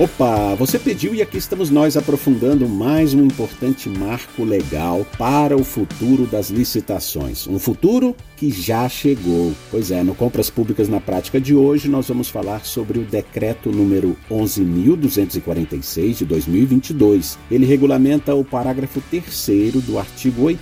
Opa, você pediu e aqui estamos nós aprofundando mais um importante marco legal para o futuro das licitações. Um futuro que já chegou. Pois é, no Compras Públicas na Prática de hoje nós vamos falar sobre o decreto número 11.246 de 2022. Ele regulamenta o parágrafo 3 do artigo 8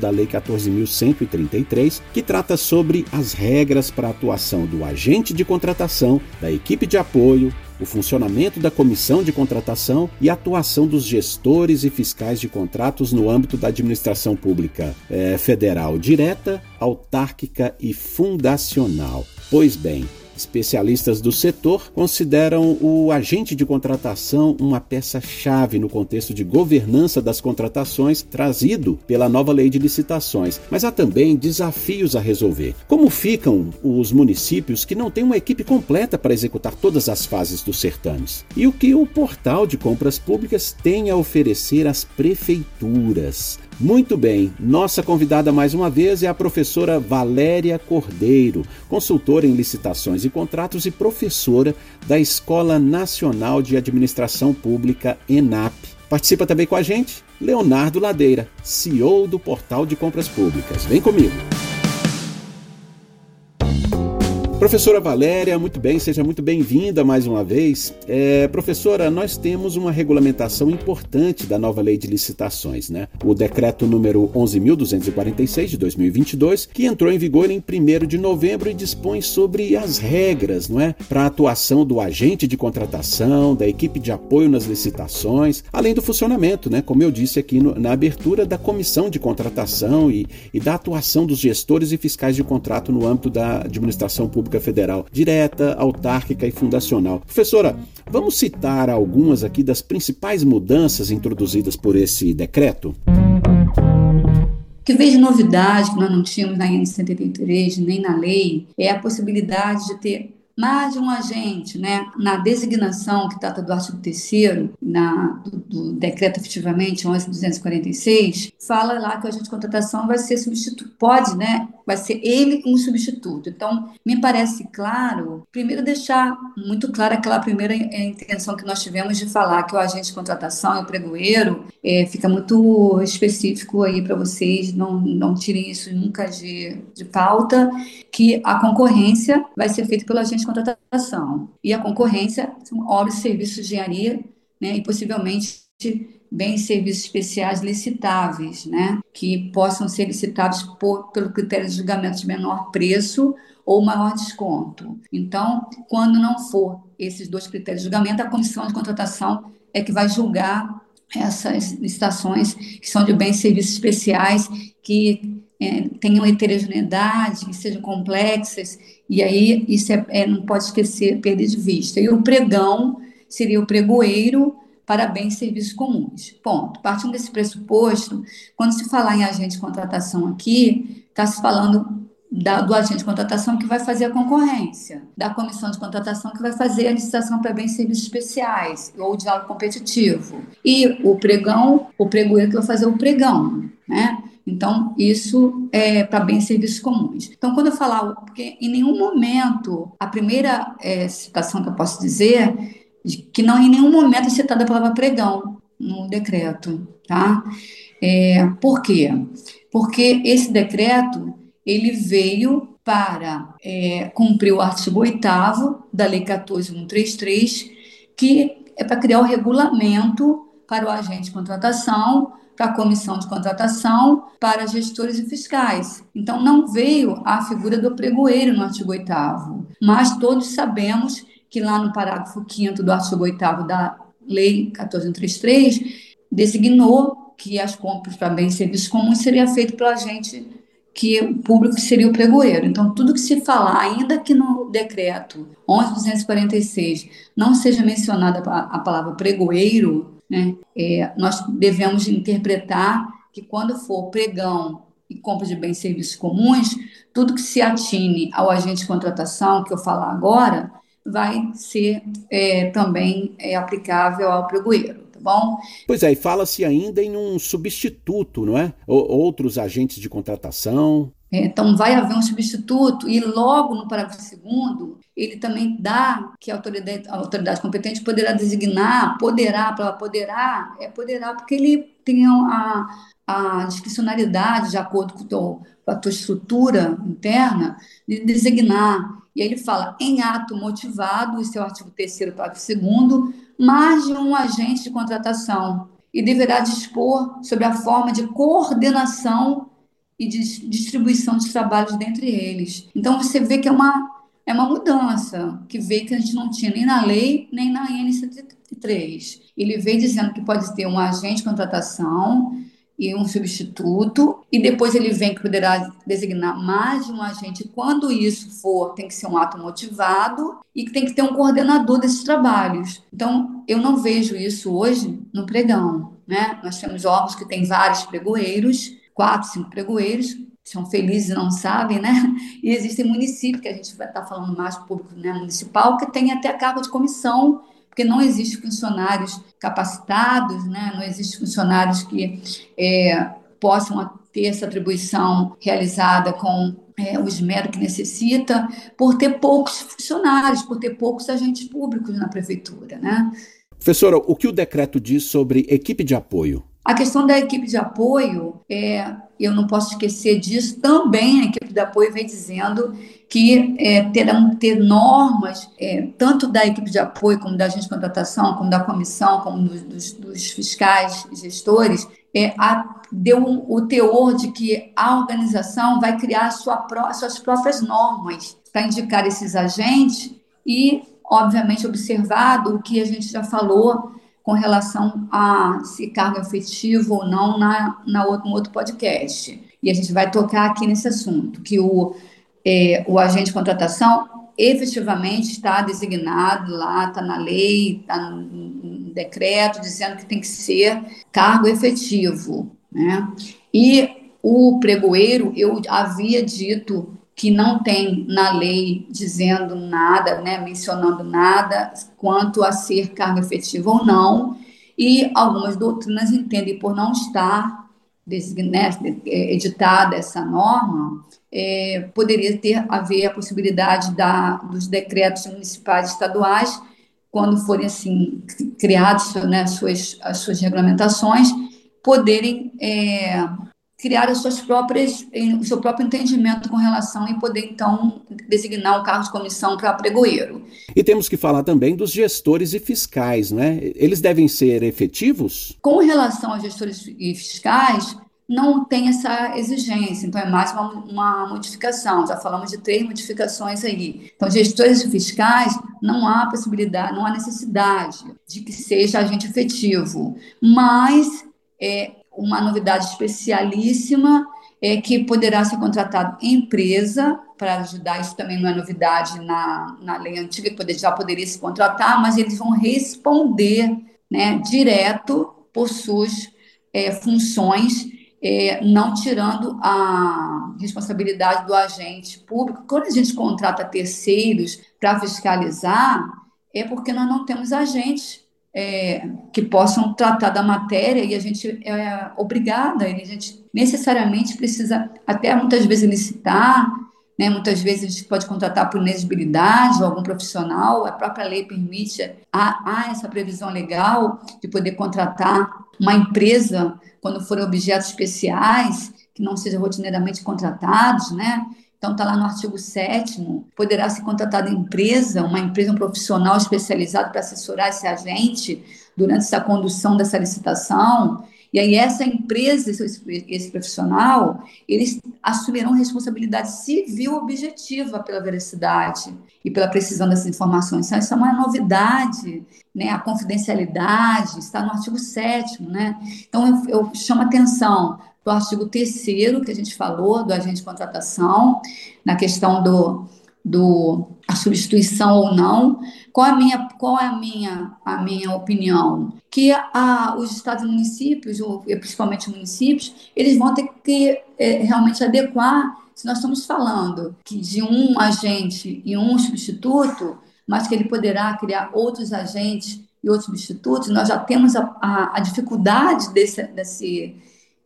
da Lei 14.133, que trata sobre as regras para a atuação do agente de contratação, da equipe de apoio, o funcionamento da comissão de contratação e a atuação dos gestores e fiscais de contratos no âmbito da administração pública é, federal direta, autárquica e fundacional. Pois bem, Especialistas do setor consideram o agente de contratação uma peça-chave no contexto de governança das contratações trazido pela nova lei de licitações, mas há também desafios a resolver. Como ficam os municípios que não têm uma equipe completa para executar todas as fases dos certames? E o que o portal de compras públicas tem a oferecer às prefeituras? Muito bem, nossa convidada mais uma vez é a professora Valéria Cordeiro, consultora em licitações e contratos e professora da Escola Nacional de Administração Pública, ENAP. Participa também com a gente Leonardo Ladeira, CEO do Portal de Compras Públicas. Vem comigo! Professora Valéria, muito bem, seja muito bem-vinda mais uma vez. É, professora, nós temos uma regulamentação importante da nova lei de licitações, né? O decreto número 11.246 de 2022, que entrou em vigor em 1 de novembro e dispõe sobre as regras, não é? Para a atuação do agente de contratação, da equipe de apoio nas licitações, além do funcionamento, né? Como eu disse aqui no, na abertura, da comissão de contratação e, e da atuação dos gestores e fiscais de contrato no âmbito da administração pública Federal, direta, autárquica e fundacional. Professora, vamos citar algumas aqui das principais mudanças introduzidas por esse decreto? que vejo novidade que nós não tínhamos na IN 183 nem na lei é a possibilidade de ter mais de um agente, né, na designação que trata do artigo 3 na do, do, decreto efetivamente 11.246, fala lá que o agente de contratação vai ser substituto, pode, né, vai ser ele um substituto. Então, me parece claro, primeiro deixar muito clara aquela primeira intenção que nós tivemos de falar que o agente de contratação é o pregoeiro, é, fica muito específico aí para vocês, não, não tirem isso nunca de, de pauta, que a concorrência vai ser feita pelo agente de contratação. E a concorrência são obras serviços de engenharia, né, e possivelmente bens e serviços especiais licitáveis, né, que possam ser licitados por, pelo critério de julgamento de menor preço ou maior desconto. Então, quando não for esses dois critérios de julgamento, a comissão de contratação é que vai julgar essas licitações que são de bens e serviços especiais que é, tenham heterogeneidade, que sejam complexas, e aí isso é, é, não pode esquecer, perder de vista. E o pregão seria o pregoeiro para bens e serviços comuns. Ponto. Partindo desse pressuposto, quando se falar em agente de contratação aqui, está se falando da, do agente de contratação que vai fazer a concorrência, da comissão de contratação que vai fazer a licitação para bens e serviços especiais, ou o diálogo competitivo, e o pregão, o pregoeiro que vai fazer o pregão, né? Então, isso é para bens e serviços comuns. Então, quando eu falar, porque em nenhum momento, a primeira é, citação que eu posso dizer, que não em nenhum momento é citada a palavra pregão no decreto, tá? É, por quê? Porque esse decreto, ele veio para é, cumprir o artigo 8 da Lei 14133, que é para criar o regulamento para o agente de contratação para a comissão de contratação, para gestores e fiscais. Então, não veio a figura do pregoeiro no artigo 8 mas todos sabemos que lá no parágrafo 5 do artigo 8 da Lei 1433, designou que as compras para bens e serviços comuns seria feito pelo agente que o público seria o pregoeiro. Então, tudo que se falar, ainda que no decreto 11.246 não seja mencionada a palavra pregoeiro, né? É, nós devemos interpretar que quando for pregão e compra de bens e serviços comuns, tudo que se atine ao agente de contratação, que eu falar agora, vai ser é, também é, aplicável ao pregoeiro, tá bom? Pois é, e fala-se ainda em um substituto, não é? outros agentes de contratação. É, então, vai haver um substituto, e logo no parágrafo segundo, ele também dá que a autoridade, a autoridade competente poderá designar, poderá, para poderá, é poderá, porque ele tem a, a discricionalidade, de acordo com, teu, com a tua estrutura interna, de designar. E aí ele fala, em ato motivado, esse é o artigo 3 parágrafo 2 mais de um agente de contratação, e deverá dispor sobre a forma de coordenação e de distribuição de trabalhos dentre eles. Então, você vê que é uma, é uma mudança, que veio que a gente não tinha nem na lei, nem na IN 103. Ele veio dizendo que pode ter um agente de contratação e um substituto, e depois ele vem que poderá designar mais de um agente. Quando isso for, tem que ser um ato motivado e que tem que ter um coordenador desses trabalhos. Então, eu não vejo isso hoje no pregão. Né? Nós temos órgãos que têm vários pregoeiros, quatro, cinco pregoeiros, são felizes e não sabem, né? E existem municípios, que a gente vai estar falando mais público né, municipal, que tem até cargo de comissão, porque não existem funcionários capacitados, né? não existem funcionários que é, possam ter essa atribuição realizada com é, o esmero que necessita, por ter poucos funcionários, por ter poucos agentes públicos na prefeitura. Né? Professora, o que o decreto diz sobre equipe de apoio? A questão da equipe de apoio, é, eu não posso esquecer disso, também. A equipe de apoio vem dizendo que é, terão ter normas, é, tanto da equipe de apoio, como da agente de contratação, como da comissão, como dos, dos, dos fiscais e gestores, é, a, deu um, o teor de que a organização vai criar sua pró, suas próprias normas para indicar esses agentes e, obviamente, observado o que a gente já falou com relação a se cargo efetivo ou não na, na outro, outro podcast. E a gente vai tocar aqui nesse assunto, que o, é, o agente de contratação efetivamente está designado lá, está na lei, está no, decreto, dizendo que tem que ser cargo efetivo. Né? E o pregoeiro, eu havia dito que não tem na lei dizendo nada, né, mencionando nada quanto a ser cargo efetivo ou não, e algumas doutrinas entendem por não estar né, editada essa norma, é, poderia ter haver a possibilidade da, dos decretos municipais e estaduais, quando forem assim criados né, suas, as suas regulamentações, poderem é, criar as suas próprias, o seu próprio entendimento com relação e poder, então, designar um cargo de comissão para pregoeiro. E temos que falar também dos gestores e fiscais, né? Eles devem ser efetivos? Com relação aos gestores e fiscais, não tem essa exigência, então é mais uma, uma modificação. Já falamos de três modificações aí. Então, gestores e fiscais, não há possibilidade, não há necessidade de que seja agente efetivo, mas é, uma novidade especialíssima é que poderá ser contratado empresa para ajudar, isso também não é novidade na, na lei antiga, que já poderia se contratar, mas eles vão responder né, direto por suas é, funções, é, não tirando a responsabilidade do agente público. Quando a gente contrata terceiros para fiscalizar, é porque nós não temos agentes é, que possam tratar da matéria e a gente é obrigada, a gente necessariamente precisa até muitas vezes licitar, né? muitas vezes a gente pode contratar por inexigibilidade ou algum profissional, a própria lei permite, há, há essa previsão legal de poder contratar uma empresa quando forem objetos especiais que não sejam rotineiramente contratados, né? Então, está lá no artigo 7 poderá ser contratada empresa, uma empresa, um profissional especializado para assessorar esse agente durante essa condução dessa licitação. E aí, essa empresa, esse, esse profissional, eles assumirão responsabilidade civil objetiva pela veracidade e pela precisão dessas informações. Então, isso é uma novidade, né? A confidencialidade está no artigo 7 né? Então, eu, eu chamo atenção do artigo 3 que a gente falou, do agente de contratação, na questão do, do a substituição ou não. Qual a minha, qual é a minha, a minha opinião? Que a, os estados e municípios, ou principalmente municípios, eles vão ter que é, realmente adequar, se nós estamos falando que de um agente e um substituto, mas que ele poderá criar outros agentes e outros substitutos, nós já temos a, a, a dificuldade desse, desse,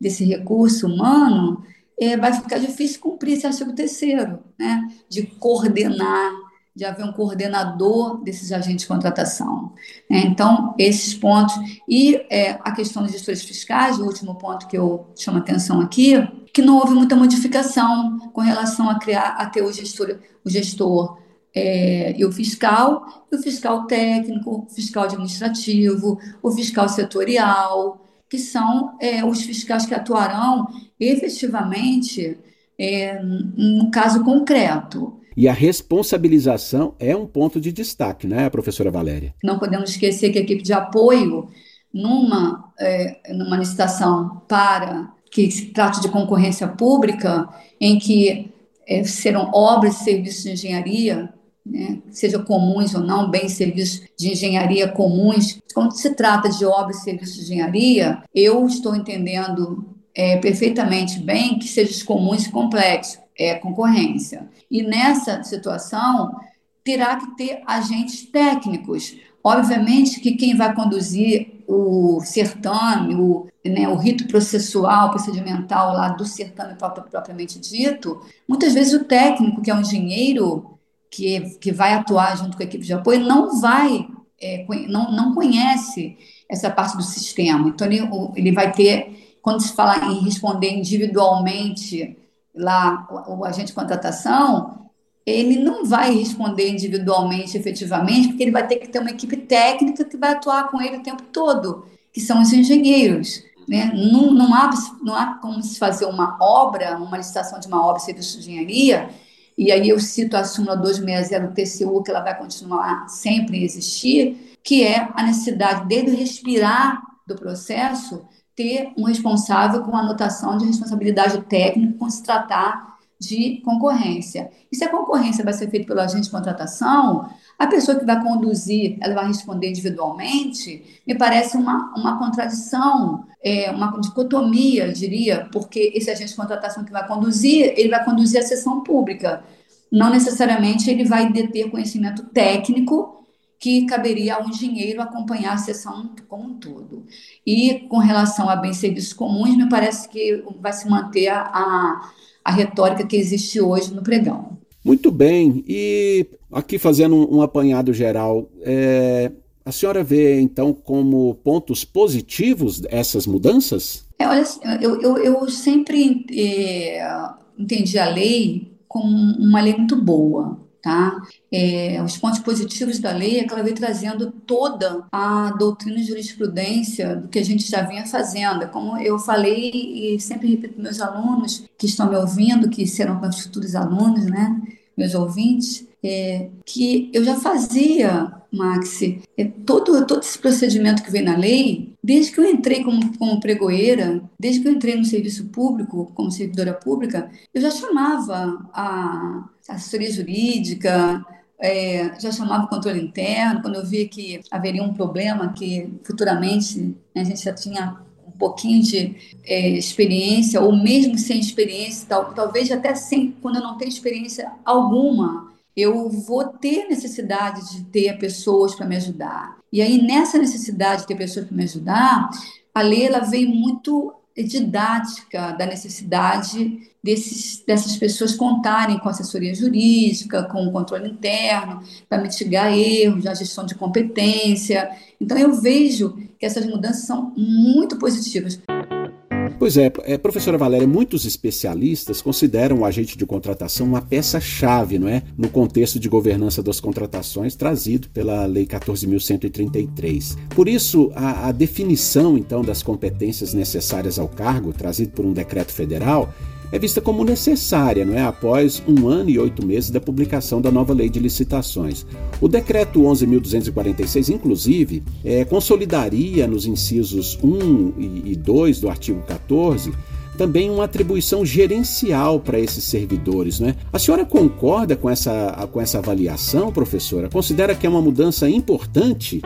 desse recurso humano, é, vai ficar difícil cumprir esse artigo terceiro, né, de coordenar, de haver um coordenador desses agentes de contratação. É, então, esses pontos. E é, a questão dos gestores fiscais, o último ponto que eu chamo a atenção aqui, que não houve muita modificação com relação a criar, a ter o gestor, o gestor é, e o fiscal, e o fiscal técnico, o fiscal administrativo, o fiscal setorial, que são é, os fiscais que atuarão efetivamente é, no caso concreto. E a responsabilização é um ponto de destaque, né, professora Valéria? Não podemos esquecer que a equipe de apoio, numa, é, numa licitação para que se trate de concorrência pública, em que é, serão obras e serviços de engenharia, né, seja comuns ou não, bens serviços de engenharia comuns. Quando se trata de obras e serviços de engenharia, eu estou entendendo é, perfeitamente bem que sejam comuns e complexos é, concorrência. E nessa situação, terá que ter agentes técnicos. Obviamente que quem vai conduzir o certame, o, né, o rito processual, procedimental lá do certame propriamente dito, muitas vezes o técnico, que é um engenheiro, que, que vai atuar junto com a equipe de apoio, não vai, é, não, não conhece essa parte do sistema. Então, ele, ele vai ter, quando se fala em responder individualmente lá o, o agente de contratação, ele não vai responder individualmente, efetivamente, porque ele vai ter que ter uma equipe técnica que vai atuar com ele o tempo todo, que são os engenheiros. Né? Não, não, há, não há como se fazer uma obra, uma licitação de uma obra serviço de engenharia, e aí eu cito a súmula 260 do TCU, que ela vai continuar sempre a existir, que é a necessidade dele respirar do processo ter um responsável com anotação de responsabilidade técnica quando se tratar de concorrência. E se a concorrência vai ser feita pelo agente de contratação, a pessoa que vai conduzir, ela vai responder individualmente, me parece uma, uma contradição, é, uma dicotomia, eu diria, porque esse agente de contratação que vai conduzir, ele vai conduzir a sessão pública. Não necessariamente ele vai deter conhecimento técnico que caberia ao engenheiro acompanhar a sessão como um todo. E com relação a bens serviços comuns, me parece que vai se manter a, a, a retórica que existe hoje no pregão. Muito bem, e aqui fazendo um, apanhado geral, é, a senhora vê então como pontos positivos essas mudanças? É, olha, eu, eu, eu sempre é, entendi a lei como uma lei muito boa. Tá? É, os pontos positivos da lei é que ela veio trazendo toda a doutrina de jurisprudência do que a gente já vinha fazendo. Como eu falei e sempre repito meus alunos que estão me ouvindo, que serão meus futuros alunos, né? meus ouvintes, é, que eu já fazia, Maxi, é, todo, todo esse procedimento que vem na lei, desde que eu entrei como, como pregoeira, desde que eu entrei no serviço público, como servidora pública, eu já chamava a assessoria jurídica, é, já chamava o controle interno, quando eu via que haveria um problema que futuramente né, a gente já tinha um pouquinho de é, experiência, ou mesmo sem experiência, tal, talvez até sem, quando eu não tenho experiência alguma, eu vou ter necessidade de ter pessoas para me ajudar. E aí, nessa necessidade de ter pessoas para me ajudar, a lei ela muito didática da necessidade desses, dessas pessoas contarem com assessoria jurídica, com o controle interno, para mitigar erros, a gestão de competência. Então, eu vejo que essas mudanças são muito positivas. Pois é, é, professora Valéria, muitos especialistas consideram o agente de contratação uma peça-chave, não é, no contexto de governança das contratações trazido pela Lei 14.133. Por isso, a, a definição então das competências necessárias ao cargo, trazido por um decreto federal, é vista como necessária, não é? Após um ano e oito meses da publicação da nova lei de licitações. O decreto 11.246, inclusive, é, consolidaria nos incisos 1 e 2 do artigo 14 também uma atribuição gerencial para esses servidores, né? A senhora concorda com essa, com essa avaliação, professora? Considera que é uma mudança importante?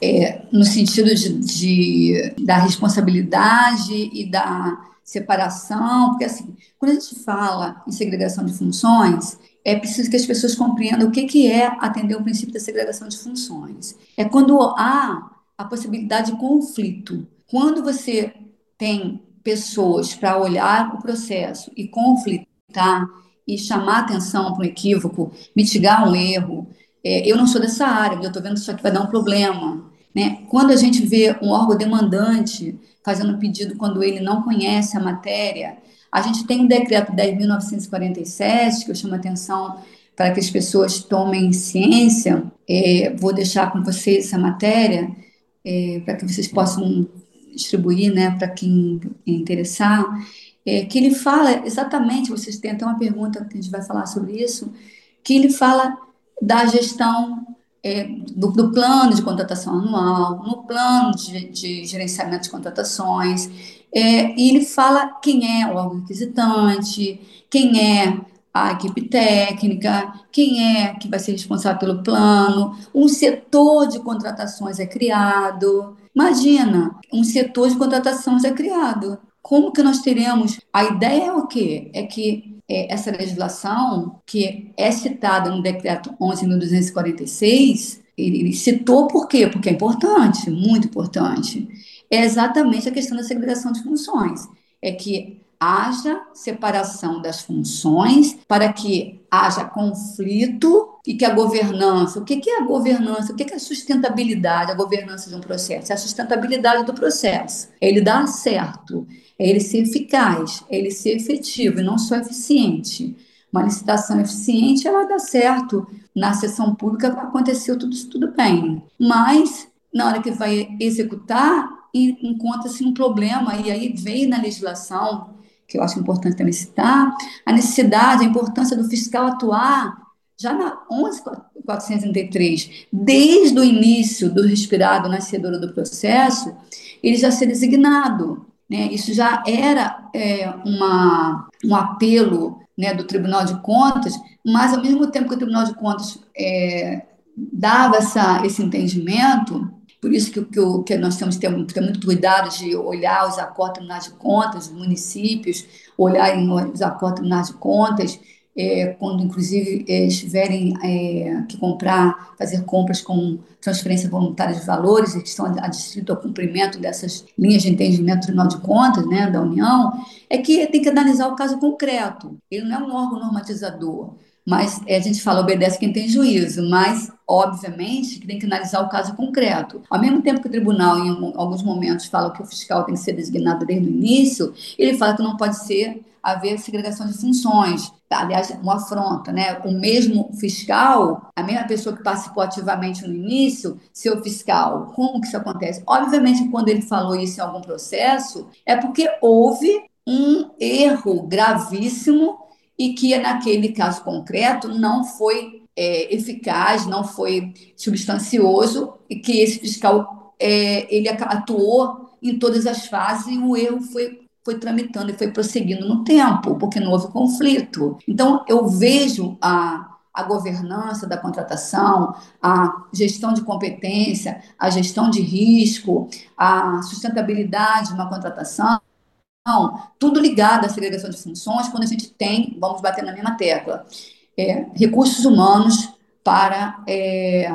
É, no sentido de, de, da responsabilidade e da separação, porque assim, quando a gente fala em segregação de funções, é preciso que as pessoas compreendam o que, que é atender o princípio da segregação de funções. É quando há a possibilidade de conflito. Quando você tem pessoas para olhar o processo e conflitar e chamar atenção para um equívoco, mitigar um erro. É, eu não sou dessa área, eu estou vendo isso aqui vai dar um problema. Né? Quando a gente vê um órgão demandante fazendo pedido quando ele não conhece a matéria, a gente tem um decreto 10.947, que eu chamo a atenção para que as pessoas tomem ciência. É, vou deixar com vocês essa matéria, é, para que vocês possam distribuir né, para quem interessar é, que ele fala exatamente, vocês têm até uma pergunta que a gente vai falar sobre isso, que ele fala da gestão é, do, do, plano de contratação anual, no plano de, de gerenciamento de contratações, é, e ele fala quem é o órgão requisitante, quem é a equipe técnica, quem é que vai ser responsável pelo plano, um setor de contratações é criado. Imagina, um setor de contratações é criado como que nós teremos? A ideia é o quê? É que essa legislação, que é citada no decreto 11.246, ele citou por quê? Porque é importante, muito importante. É exatamente a questão da segregação de funções. É que haja separação das funções para que haja conflito e que a governança, o que é a governança, o que é a sustentabilidade, a governança de um processo? É a sustentabilidade do processo, é ele dar certo, é ele ser eficaz, é ele ser efetivo e não só eficiente. Uma licitação eficiente, ela dá certo. Na sessão pública aconteceu tudo tudo bem. Mas, na hora que vai executar, encontra-se um problema, e aí vem na legislação, que eu acho importante também citar, a necessidade, a importância do fiscal atuar já na 11.433, desde o início do respirado nascedor do processo, ele já ser designado. Né? Isso já era é, uma, um apelo né, do Tribunal de Contas, mas, ao mesmo tempo que o Tribunal de Contas é, dava essa, esse entendimento, por isso que, que, que nós temos que ter, ter, muito cuidado de olhar os acordos de contas, os municípios, olhar os acordos de contas, é, quando inclusive é, estiverem é, que comprar, fazer compras com transferência voluntária de valores, que estão adstritos ao cumprimento dessas linhas de entendimento do Tribunal de Contas né, da União, é que tem que analisar o caso concreto. Ele não é um órgão normatizador, mas é, a gente fala obedece quem tem juízo, mas obviamente que tem que analisar o caso concreto. Ao mesmo tempo que o tribunal, em alguns momentos, fala que o fiscal tem que ser designado desde o início, ele fala que não pode ser haver segregação de funções. Aliás, uma afronta, né? O mesmo fiscal, a mesma pessoa que participou ativamente no início, seu fiscal. Como que isso acontece? Obviamente, quando ele falou isso em algum processo, é porque houve um erro gravíssimo e que naquele caso concreto não foi é, eficaz, não foi substancioso e que esse fiscal é, ele atuou em todas as fases e o erro foi foi tramitando e foi prosseguindo no tempo, porque não houve conflito. Então, eu vejo a, a governança da contratação, a gestão de competência, a gestão de risco, a sustentabilidade na contratação, tudo ligado à segregação de funções, quando a gente tem, vamos bater na mesma tecla, é, recursos humanos para é,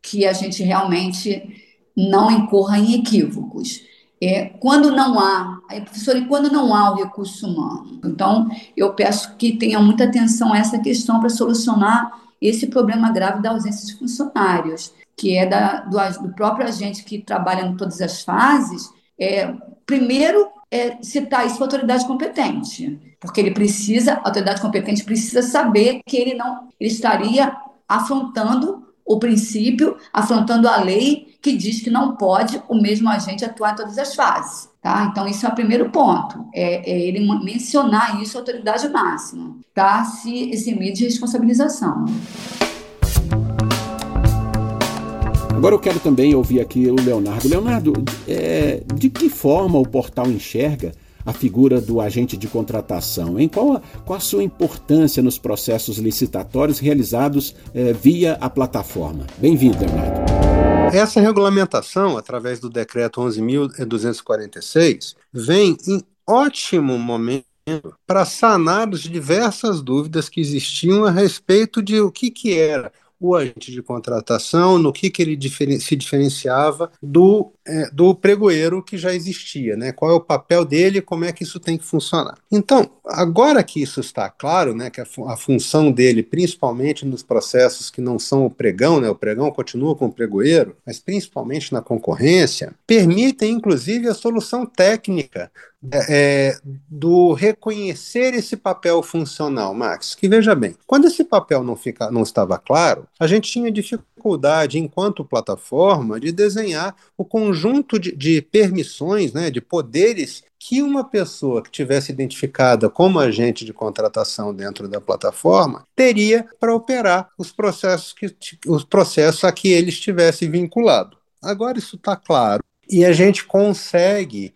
que a gente realmente não incorra em equívocos. É, quando não há, aí, professora, e quando não há o recurso humano? Então, eu peço que tenha muita atenção a essa questão para solucionar esse problema grave da ausência de funcionários, que é da, do, do, próprio agente que trabalha em todas as fases. É, primeiro, é, citar isso para a autoridade competente, porque ele precisa, a autoridade competente precisa saber que ele não ele estaria afrontando o princípio, afrontando a lei que diz que não pode o mesmo agente atuar em todas as fases. Tá? Então, isso é o primeiro ponto, é, é ele mencionar isso à autoridade máxima, tá? se eximir de responsabilização. Agora eu quero também ouvir aqui o Leonardo. Leonardo, é, de que forma o portal enxerga a figura do agente de contratação? Em qual a, qual a sua importância nos processos licitatórios realizados é, via a plataforma? Bem-vindo, Leonardo. Essa regulamentação, através do decreto 11.246, vem em ótimo momento para sanar as diversas dúvidas que existiam a respeito de o que, que era o agente de contratação, no que, que ele diferen se diferenciava do, é, do pregoeiro que já existia, né? qual é o papel dele como é que isso tem que funcionar. Então, agora que isso está claro, né, que a, a função dele, principalmente nos processos que não são o pregão, né, o pregão continua com o pregoeiro, mas principalmente na concorrência, permitem inclusive a solução técnica é, do reconhecer esse papel funcional, Max. Que veja bem, quando esse papel não, fica, não estava claro, a gente tinha dificuldade, enquanto plataforma, de desenhar o conjunto de, de permissões, né, de poderes que uma pessoa que tivesse identificada como agente de contratação dentro da plataforma teria para operar os processos, que, os processos a que ele estivesse vinculado. Agora isso está claro. E a gente consegue,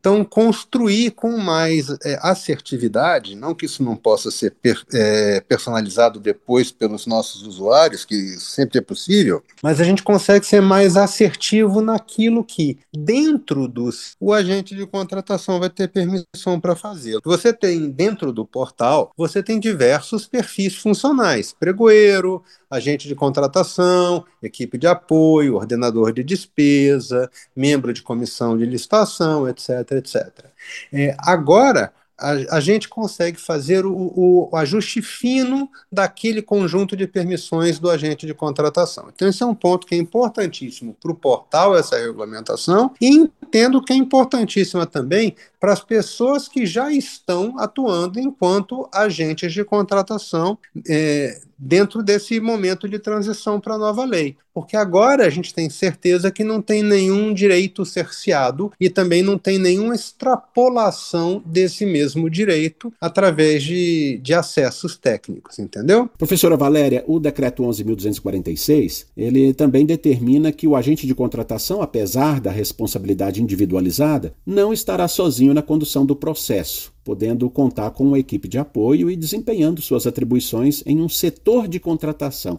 então, construir com mais é, assertividade, não que isso não possa ser per, é, personalizado depois pelos nossos usuários, que sempre é possível, mas a gente consegue ser mais assertivo naquilo que, dentro dos. O agente de contratação vai ter permissão para fazer. Você tem, dentro do portal, você tem diversos perfis funcionais: pregoeiro, agente de contratação, equipe de apoio, ordenador de despesa, membro de comissão de licitação, etc, etc. É, agora, a, a, gente consegue fazer o, o, ajuste fino daquele conjunto de permissões do agente de contratação. Então, esse é um ponto que é importantíssimo para o portal, essa regulamentação, e entendo que é importantíssima também para as pessoas que já estão atuando enquanto agentes de contratação é, dentro desse momento de transição para a nova lei. Porque agora a gente tem certeza que não tem nenhum direito cerceado e também não tem nenhuma extrapolação desse mesmo direito através de, de acessos técnicos, entendeu? Professora Valéria, o decreto 11.246, ele também determina que o agente de contratação, apesar da responsabilidade individualizada, não estará sozinho na condução do processo, podendo contar com uma equipe de apoio e desempenhando suas atribuições em um setor de contratação.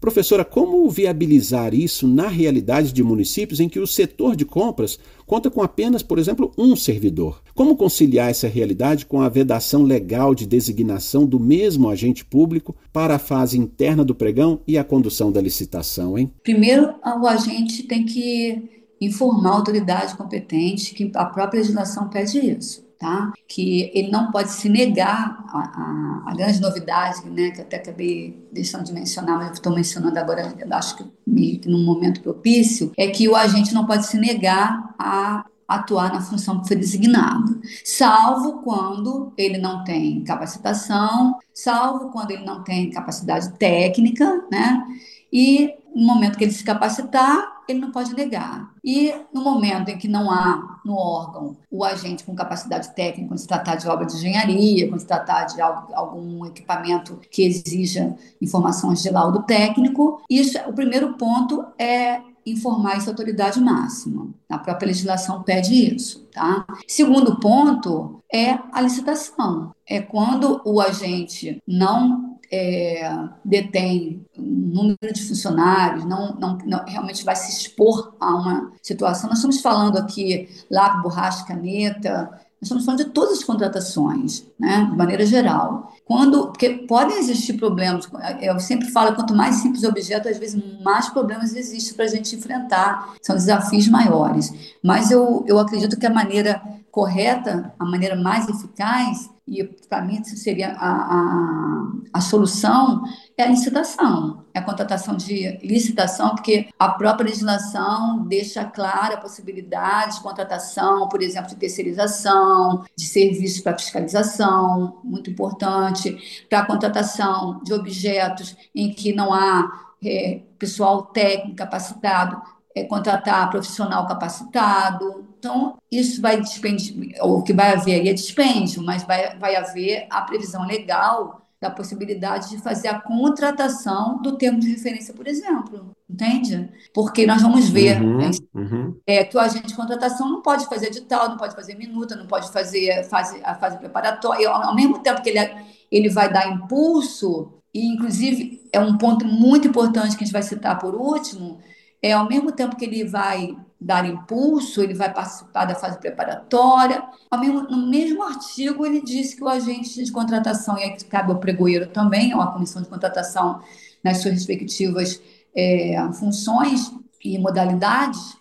Professora, como viabilizar isso na realidade de municípios em que o setor de compras conta com apenas, por exemplo, um servidor? Como conciliar essa realidade com a vedação legal de designação do mesmo agente público para a fase interna do pregão e a condução da licitação, hein? Primeiro, o agente tem que informar a autoridade competente que a própria legislação pede isso. Tá? Que ele não pode se negar a, a, a grande novidade, né, que até acabei deixando de mencionar, mas estou mencionando agora, acho que meio que num momento propício, é que o agente não pode se negar a atuar na função que foi designado, salvo quando ele não tem capacitação, salvo quando ele não tem capacidade técnica, né? E no momento que ele se capacitar, ele não pode negar. E no momento em que não há no órgão o agente com capacidade técnica, quando se tratar de obra de engenharia, quando se tratar de algum equipamento que exija informações de laudo técnico, isso, o primeiro ponto é informar essa autoridade máxima. A própria legislação pede isso, tá? Segundo ponto é a licitação. É quando o agente não é, detém um número de funcionários, não, não, não, realmente vai se expor a uma situação. Nós estamos falando aqui lápis, borracha, caneta, nós estamos falando de todas as contratações, né, de maneira geral. Quando, porque podem existir problemas, eu sempre falo, quanto mais simples o objeto, às vezes mais problemas existem para a gente enfrentar, são desafios maiores. Mas eu, eu acredito que a maneira correta, a maneira mais eficaz, e para mim seria a, a, a, solução, é a licitação, é a contratação de licitação, porque a própria legislação deixa clara a possibilidade de contratação, por exemplo, de terceirização, de serviços para fiscalização, muito importante, para a contratação de objetos em que não há é, pessoal técnico capacitado, é, contratar profissional capacitado. Então, isso vai despender, o que vai haver aí é dispêndio, mas vai, vai haver a previsão legal da possibilidade de fazer a contratação do termo de referência, por exemplo. Entende? Porque nós vamos ver uhum, né, uhum. É, que o agente de contratação não pode fazer edital, não pode fazer minuta, não pode fazer fase, a fase preparatória. Ao mesmo tempo que ele, ele vai dar impulso, e inclusive é um ponto muito importante que a gente vai citar por último, é ao mesmo tempo que ele vai dar impulso, ele vai participar da fase preparatória. No mesmo artigo, ele disse que o agente de contratação, e aí cabe ao pregoeiro também, ou a comissão de contratação, nas suas respectivas é, funções e modalidades,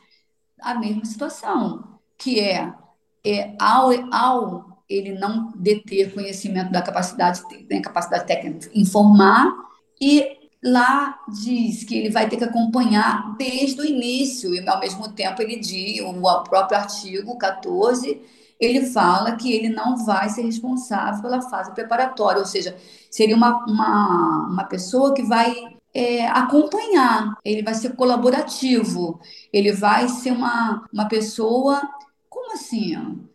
a mesma situação, que é, é ao, ao ele não deter conhecimento da capacidade, da capacidade técnica informar, e lá diz que ele vai ter que acompanhar desde o início, e ao mesmo tempo ele diz, o próprio artigo 14, ele fala que ele não vai ser responsável pela fase preparatória, ou seja, seria uma, uma, uma pessoa que vai é, acompanhar, ele vai ser colaborativo, ele vai ser uma, uma pessoa. Como assim?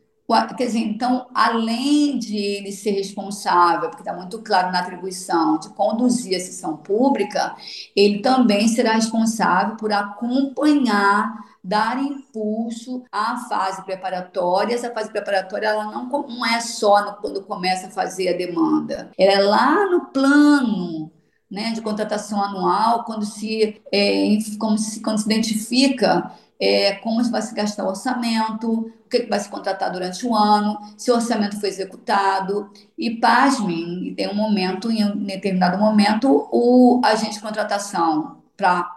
Quer dizer, então, além de ele ser responsável, porque está muito claro na atribuição, de conduzir a sessão pública, ele também será responsável por acompanhar, dar impulso à fase preparatória. Essa fase preparatória ela não, não é só no, quando começa a fazer a demanda, ela é lá no plano né, de contratação anual, quando se, é, como se, quando se identifica é, como vai se gastar o orçamento, o que vai se contratar durante o ano, se o orçamento foi executado. E, pasmem, tem um momento, em um determinado momento, o agente de contratação, para.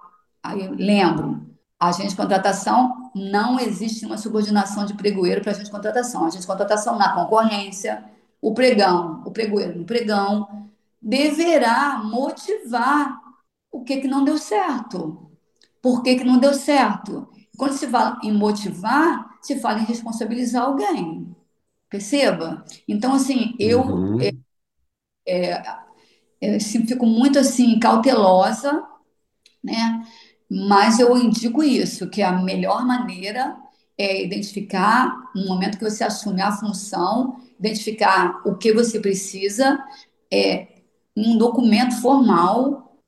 Lembro, agente de contratação não existe uma subordinação de pregoeiro para agente de contratação. Agente de contratação na concorrência, o pregão, o pregoeiro no pregão, deverá motivar o que, que não deu certo. Por que, que não deu certo? Quando se fala em motivar, se fala em responsabilizar alguém. Perceba? Então, assim, eu, uhum. é, é, eu fico muito assim cautelosa, né? Mas eu indico isso, que a melhor maneira é identificar no momento que você assume a função, identificar o que você precisa, é, um documento formal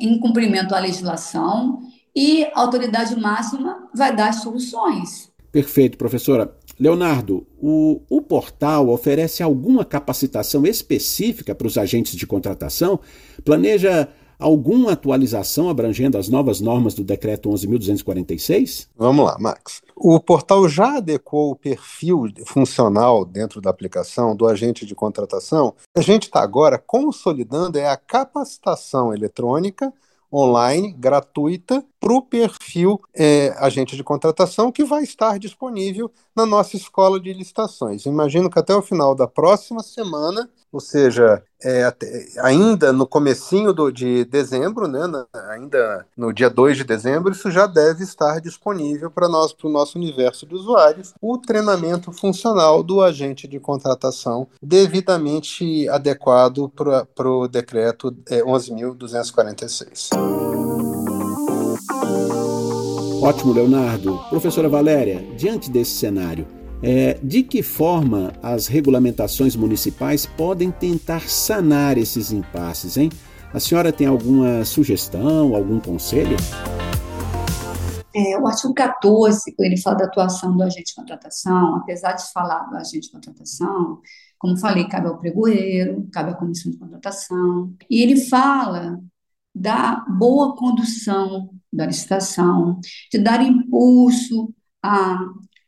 em cumprimento à legislação e a autoridade máxima vai dar as soluções. Perfeito, professora. Leonardo, o, o portal oferece alguma capacitação específica para os agentes de contratação? Planeja alguma atualização abrangendo as novas normas do Decreto 11.246? Vamos lá, Max. O portal já adequou o perfil funcional dentro da aplicação do agente de contratação. A gente está agora consolidando é a capacitação eletrônica online, gratuita, para o perfil é, agente de contratação, que vai estar disponível na nossa escola de licitações. Imagino que até o final da próxima semana, ou seja, é, até, ainda no comecinho do, de dezembro, né, na, ainda no dia 2 de dezembro, isso já deve estar disponível para nós, para o nosso universo de usuários, o treinamento funcional do agente de contratação devidamente adequado para o decreto é, 11.246. Ótimo, Leonardo. Professora Valéria, diante desse cenário, é, de que forma as regulamentações municipais podem tentar sanar esses impasses, hein? A senhora tem alguma sugestão, algum conselho? É, o artigo 14, quando ele fala da atuação do agente de contratação, apesar de falar do agente de contratação, como falei, cabe ao pregoeiro, cabe à comissão de contratação, e ele fala da boa condução da licitação, de dar impulso à,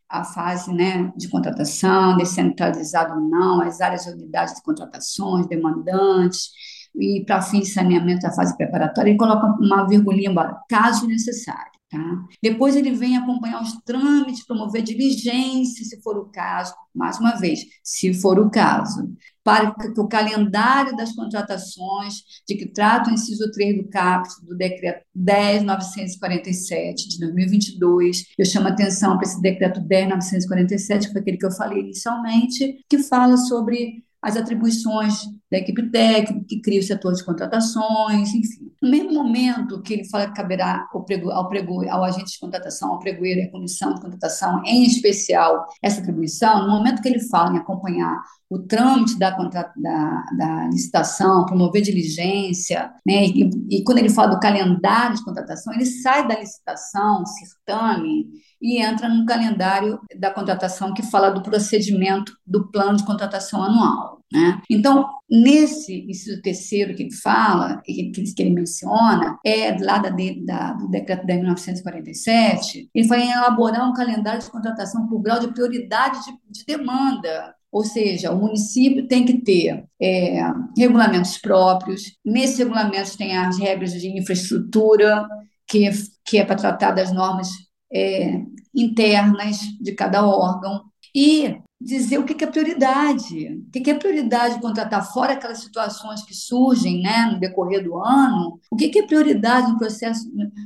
à fase né, de contratação, descentralizado ou não, as áreas e unidades de contratações, demandantes, e para fins de saneamento da fase preparatória, ele coloca uma virgulinha embora, caso necessário. Tá? Depois ele vem acompanhar os trâmites, promover diligência, se for o caso, mais uma vez, se for o caso, para que o calendário das contratações, de que trata o inciso 3 do caput do decreto 10.947 de 2022, eu chamo atenção para esse decreto 10.947, que foi aquele que eu falei inicialmente, que fala sobre as atribuições da equipe técnica, que cria o setor de contratações, enfim. No mesmo momento que ele fala que caberá ao, prego, ao, prego, ao agente de contratação, ao pregoeiro e à comissão de contratação, em especial, essa atribuição, no momento que ele fala em acompanhar o trâmite da, da, da licitação, promover diligência, né, e, e quando ele fala do calendário de contratação, ele sai da licitação, certame, e entra no calendário da contratação que fala do procedimento do plano de contratação anual. Né? Então, nesse inciso terceiro que ele fala, que, que ele menciona, é lá da, da, do decreto de 1947, ele vai elaborar um calendário de contratação por grau de prioridade de, de demanda. Ou seja, o município tem que ter é, regulamentos próprios, nesses regulamentos tem as regras de infraestrutura, que, que é para tratar das normas é, internas de cada órgão, e dizer o que é prioridade. O que é prioridade contratar fora aquelas situações que surgem né, no decorrer do ano? O que é prioridade no processo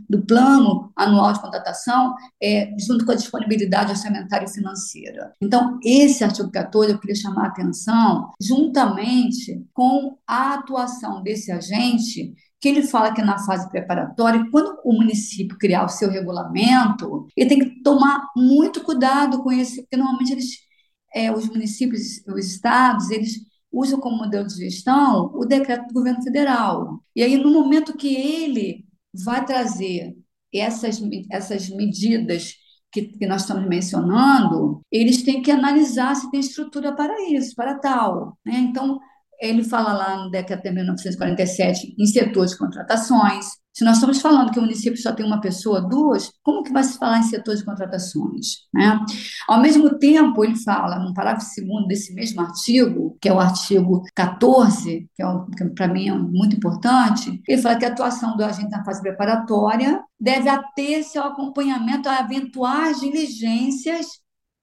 do plano anual de contratação, é, junto com a disponibilidade orçamentária e financeira? Então, esse artigo 14 eu queria chamar a atenção, juntamente com a atuação desse agente que ele fala que é na fase preparatória, quando o município criar o seu regulamento, ele tem que tomar muito cuidado com isso, porque normalmente eles é, os municípios, os estados, eles usam como modelo de gestão o decreto do governo federal. E aí, no momento que ele vai trazer essas, essas medidas que, que nós estamos mencionando, eles têm que analisar se tem estrutura para isso, para tal. Né? Então, ele fala lá no decreto de 1947 em setor de contratações. Se nós estamos falando que o município só tem uma pessoa, duas, como que vai se falar em setor de contratações? Né? Ao mesmo tempo, ele fala, no parágrafo segundo desse mesmo artigo, que é o artigo 14, que, é que para mim é muito importante, ele fala que a atuação do agente na fase preparatória deve ater-se ao acompanhamento a eventuais diligências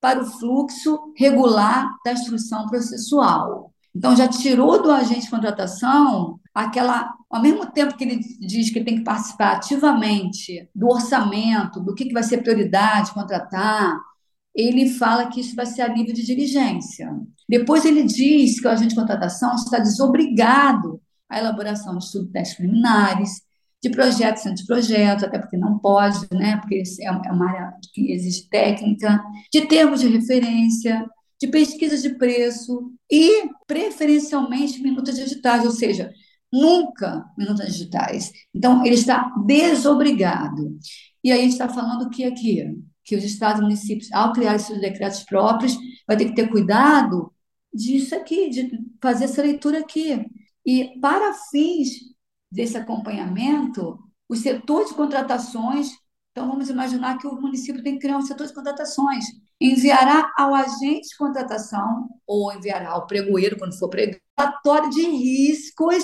para o fluxo regular da instrução processual. Então, já tirou do agente de contratação aquela. Ao mesmo tempo que ele diz que tem que participar ativamente do orçamento, do que, que vai ser prioridade contratar, ele fala que isso vai ser a nível de diligência. Depois, ele diz que o agente de contratação está desobrigado à elaboração de estudos de testes preliminares, de projetos e anteprojetos, até porque não pode, né, porque é, é uma área que exige técnica, de termos de referência, de pesquisa de preço e, preferencialmente, minutas digitais, ou seja, nunca minutas digitais. Então, ele está desobrigado. E aí a gente está falando que aqui, que os estados e municípios, ao criar seus decretos próprios, vai ter que ter cuidado disso aqui, de fazer essa leitura aqui. E para fins desse acompanhamento, o setor de contratações, então vamos imaginar que o município tem que criar um setor de contratações enviará ao agente de contratação ou enviará ao pregoeiro, quando for pregoeiro, relatório de riscos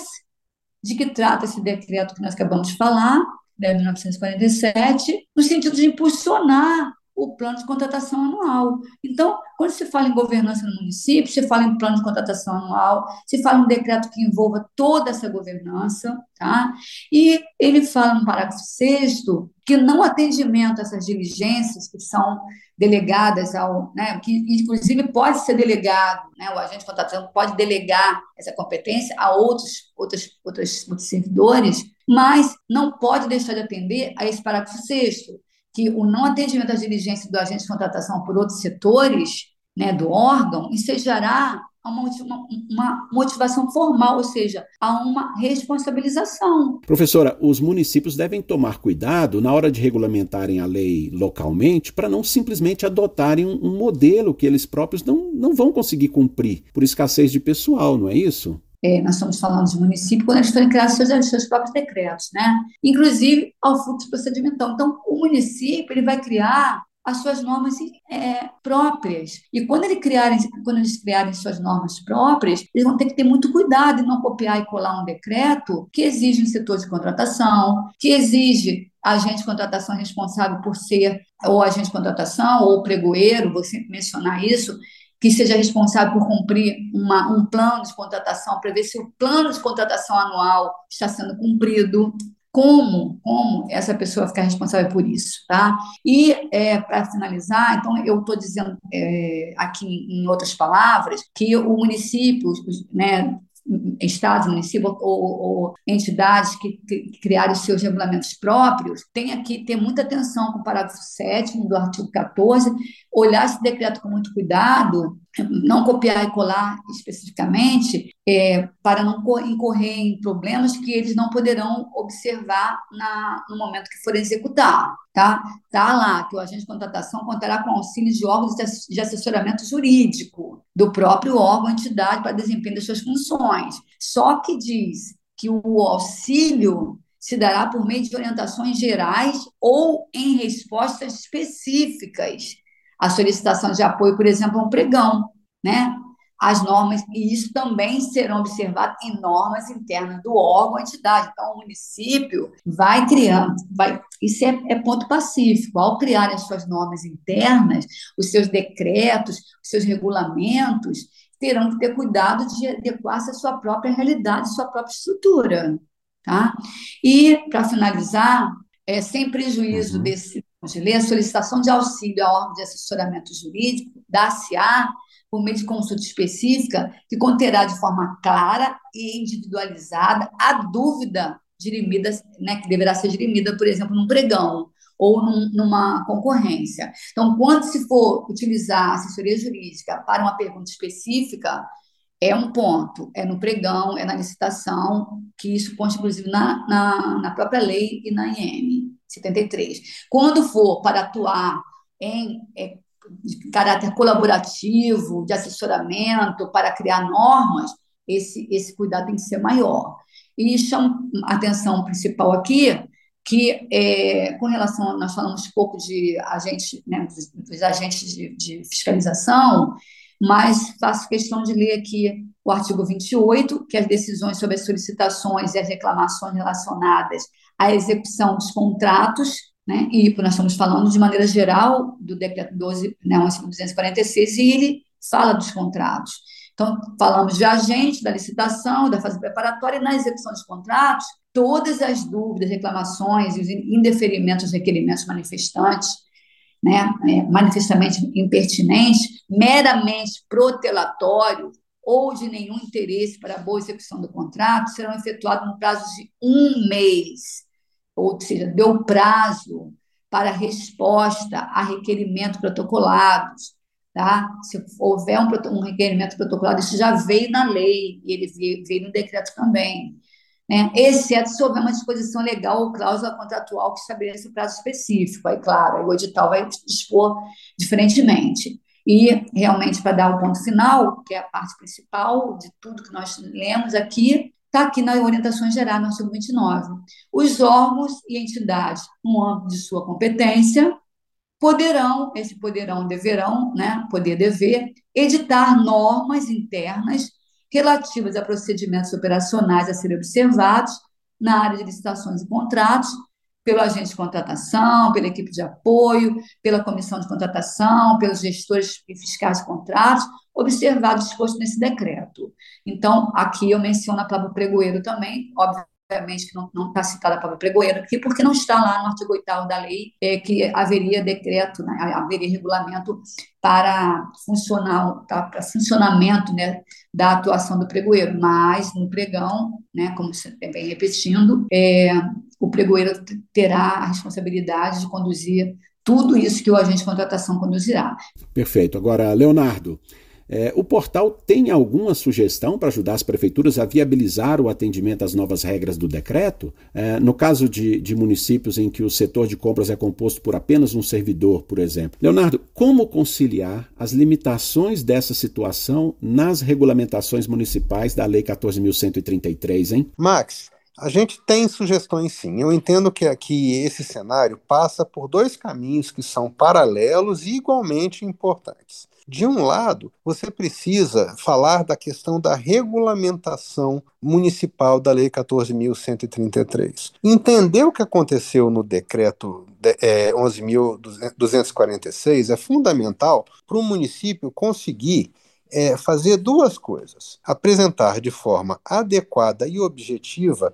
de que trata esse decreto que nós acabamos de falar, de 1947, no sentido de impulsionar o plano de contratação anual. Então, quando se fala em governança no município, se fala em plano de contratação anual, se fala em um decreto que envolva toda essa governança, tá? E ele fala no parágrafo 6 que não atendimento a essas diligências que são delegadas ao, né, que inclusive pode ser delegado, né, o agente de contratação pode delegar essa competência a outros, outros, outros, outros servidores, mas não pode deixar de atender a esse parágrafo 6 que o não atendimento às diligências do agente de contratação por outros setores né, do órgão ensejará uma, uma, uma, motivação formal, ou seja, a uma responsabilização. Professora, os municípios devem tomar cuidado na hora de regulamentarem a lei localmente para não simplesmente adotarem um, um modelo que eles próprios não, não vão conseguir cumprir por escassez de pessoal, não é isso? É, nós estamos falando de município, quando eles forem criar seus, seus próprios decretos, né? Inclusive ao fluxo procedimental. Então, o município ele vai criar as suas normas é, próprias. E quando, ele criarem, quando eles criarem suas normas próprias, eles vão ter que ter muito cuidado em não copiar e colar um decreto que exige um setor de contratação, que exige agente de contratação responsável por ser ou agente de contratação ou pregoeiro, sempre mencionar isso, que seja responsável por cumprir uma, um plano de contratação, para ver se o plano de contratação anual está sendo cumprido, como, como essa pessoa ficar responsável por isso, tá? E é, para finalizar, então eu estou dizendo é, aqui em outras palavras que o município, né, estados, municípios ou, ou entidades que, que criarem seus regulamentos próprios, tem que ter muita atenção com o parágrafo 7 do artigo 14, olhar esse decreto com muito cuidado, não copiar e colar especificamente, é, para não incorrer em problemas que eles não poderão observar na, no momento que forem executar. Tá? tá lá que o agente de contratação contará com auxílio de órgãos de assessoramento jurídico do próprio órgão, entidade, para desempenho das suas funções. Só que diz que o auxílio se dará por meio de orientações gerais ou em respostas específicas. A solicitação de apoio, por exemplo, a um pregão, né? As normas, e isso também serão observados em normas internas do órgão, entidade. Então, o município vai criando, vai, isso é, é ponto pacífico, ao criar as suas normas internas, os seus decretos, os seus regulamentos, terão que ter cuidado de adequar-se à sua própria realidade, sua própria estrutura. Tá? E, para finalizar, é, sem prejuízo uhum. desse de lei, a solicitação de auxílio ao órgão de assessoramento jurídico, da ACA, por meio de consulta específica, que conterá de forma clara e individualizada a dúvida dirimida, né, que deverá ser dirimida, por exemplo, num pregão ou num, numa concorrência. Então, quando se for utilizar assessoria jurídica para uma pergunta específica, é um ponto, é no pregão, é na licitação, que isso consta, inclusive, na, na, na própria lei e na IM 73. Quando for para atuar em é, de caráter colaborativo, de assessoramento, para criar normas, esse, esse cuidado tem que ser maior. E chama a atenção principal aqui que, é, com relação, nós falamos pouco de agentes, né, dos, dos agentes de, de, fiscalização, mas faço questão de ler aqui o artigo 28, que as decisões sobre as solicitações e as reclamações relacionadas à execução dos contratos né? E nós estamos falando de maneira geral do decreto 12, né, 246, e ele fala dos contratos. Então, falamos de agente, da licitação, da fase preparatória, e na execução dos contratos, todas as dúvidas, reclamações e os indeferimentos requerimentos manifestantes, né, é, manifestamente impertinentes, meramente protelatório ou de nenhum interesse para a boa execução do contrato, serão efetuados no prazo de um mês ou seja, deu prazo para resposta a requerimentos protocolados. Tá? Se houver um, um requerimento protocolado, isso já veio na lei, e ele veio, veio no decreto também. Né? Exceto se houver uma disposição legal ou cláusula contratual que estabeleça o prazo específico. Aí, claro, o edital vai dispor diferentemente. E, realmente, para dar o ponto final, que é a parte principal de tudo que nós lemos aqui, está aqui na orientação geral, no artigo 29. Os órgãos e entidades, no âmbito de sua competência, poderão, esse poderão, deverão, né, poder dever, editar normas internas relativas a procedimentos operacionais a serem observados na área de licitações e contratos, pelo agente de contratação, pela equipe de apoio, pela comissão de contratação, pelos gestores e fiscais de contratos, observado disposto nesse decreto. Então, aqui eu menciono a palavra pregoeiro também, obviamente que não está citada a palavra pregoeiro aqui, porque não está lá no artigo 8 da lei é, que haveria decreto, né, haveria regulamento para funcionar, tá, para funcionamento né, da atuação do pregoeiro, mas no pregão, né, como você vem repetindo, é, o pregoeiro terá a responsabilidade de conduzir tudo isso que o agente de contratação conduzirá. Perfeito. Agora, Leonardo, é, o portal tem alguma sugestão para ajudar as prefeituras a viabilizar o atendimento às novas regras do decreto? É, no caso de, de, municípios em que o setor de compras é composto por apenas um servidor, por exemplo. Leonardo, como conciliar as limitações dessa situação nas regulamentações municipais da Lei 14.133, hein? Max, a gente tem sugestões sim. Eu entendo que aqui esse cenário passa por dois caminhos que são paralelos e igualmente importantes. De um lado, você precisa falar da questão da regulamentação municipal da Lei 14.133. Entender o que aconteceu no decreto é, 11.246 é fundamental para o município conseguir é fazer duas coisas: apresentar de forma adequada e objetiva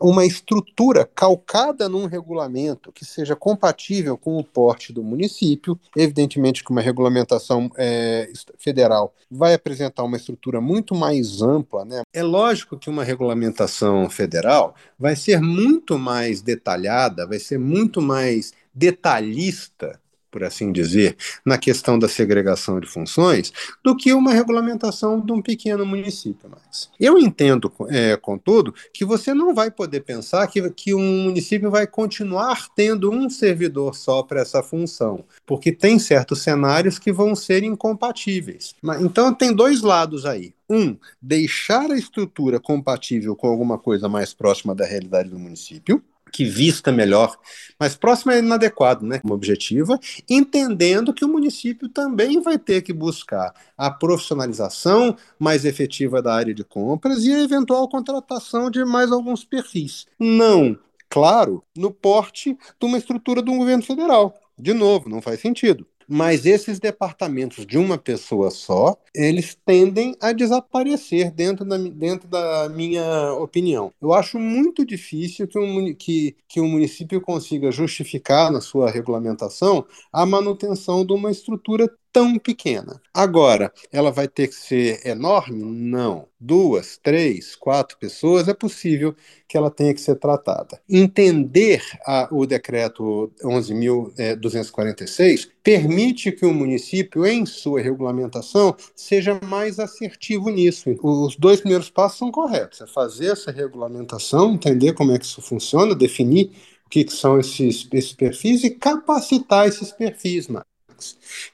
uma estrutura calcada num regulamento que seja compatível com o porte do município. Evidentemente, que uma regulamentação é, federal vai apresentar uma estrutura muito mais ampla. Né? É lógico que uma regulamentação federal vai ser muito mais detalhada, vai ser muito mais detalhista por assim dizer, na questão da segregação de funções, do que uma regulamentação de um pequeno município. Mas eu entendo, é, contudo, que você não vai poder pensar que, que um município vai continuar tendo um servidor só para essa função, porque tem certos cenários que vão ser incompatíveis. Então, tem dois lados aí. Um, deixar a estrutura compatível com alguma coisa mais próxima da realidade do município, que vista melhor, mas próximo é inadequado, né, como objetiva, entendendo que o município também vai ter que buscar a profissionalização mais efetiva da área de compras e a eventual contratação de mais alguns perfis. Não, claro, no porte de uma estrutura do governo federal. De novo, não faz sentido. Mas esses departamentos de uma pessoa só, eles tendem a desaparecer dentro da, dentro da minha opinião. Eu acho muito difícil que um, que, que um município consiga justificar na sua regulamentação a manutenção de uma estrutura tão pequena. Agora, ela vai ter que ser enorme? Não. Duas, três, quatro pessoas é possível que ela tenha que ser tratada. Entender a, o decreto 11.246 permite que o município, em sua regulamentação, seja mais assertivo nisso. Os dois primeiros passos são corretos: é fazer essa regulamentação, entender como é que isso funciona, definir o que, que são esses, esses perfis e capacitar esses perfis,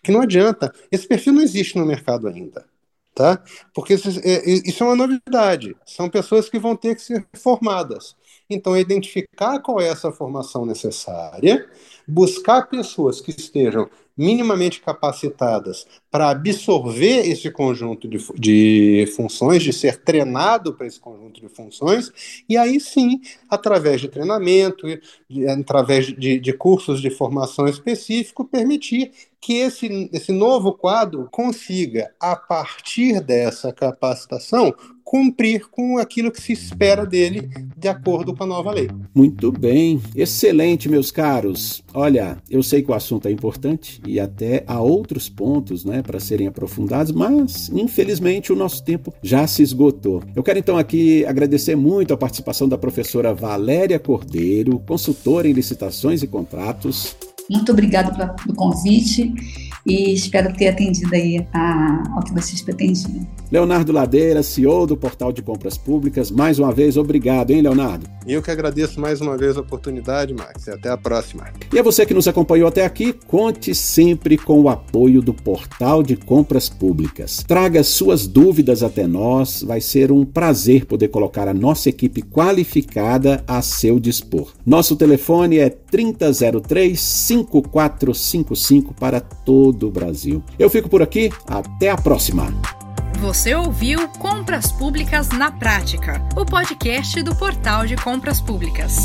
que não adianta, esse perfil não existe no mercado ainda, tá? Porque isso é, isso é uma novidade, são pessoas que vão ter que ser formadas. Então, identificar qual é essa formação necessária, buscar pessoas que estejam minimamente capacitadas para absorver esse conjunto de, de funções, de ser treinado para esse conjunto de funções, e aí sim, através de treinamento, de, através de, de cursos de formação específico, permitir que esse, esse novo quadro consiga, a partir dessa capacitação, cumprir com aquilo que se espera dele de acordo com a nova lei. Muito bem, excelente, meus caros. Olha, eu sei que o assunto é importante e até há outros pontos, né, para serem aprofundados, mas infelizmente o nosso tempo já se esgotou. Eu quero então aqui agradecer muito a participação da professora Valéria Cordeiro, consultora em licitações e contratos. Muito obrigada pelo convite e espero ter atendido aí a, ao que vocês pretendiam. Leonardo Ladeira, CEO do Portal de Compras Públicas, mais uma vez obrigado, hein, Leonardo? Eu que agradeço mais uma vez a oportunidade, Max, e até a próxima. E a você que nos acompanhou até aqui, conte sempre com o apoio do Portal de Compras Públicas. Traga suas dúvidas até nós, vai ser um prazer poder colocar a nossa equipe qualificada a seu dispor. Nosso telefone é 3003 5455 para todos do Brasil. Eu fico por aqui, até a próxima. Você ouviu Compras Públicas na Prática, o podcast do Portal de Compras Públicas.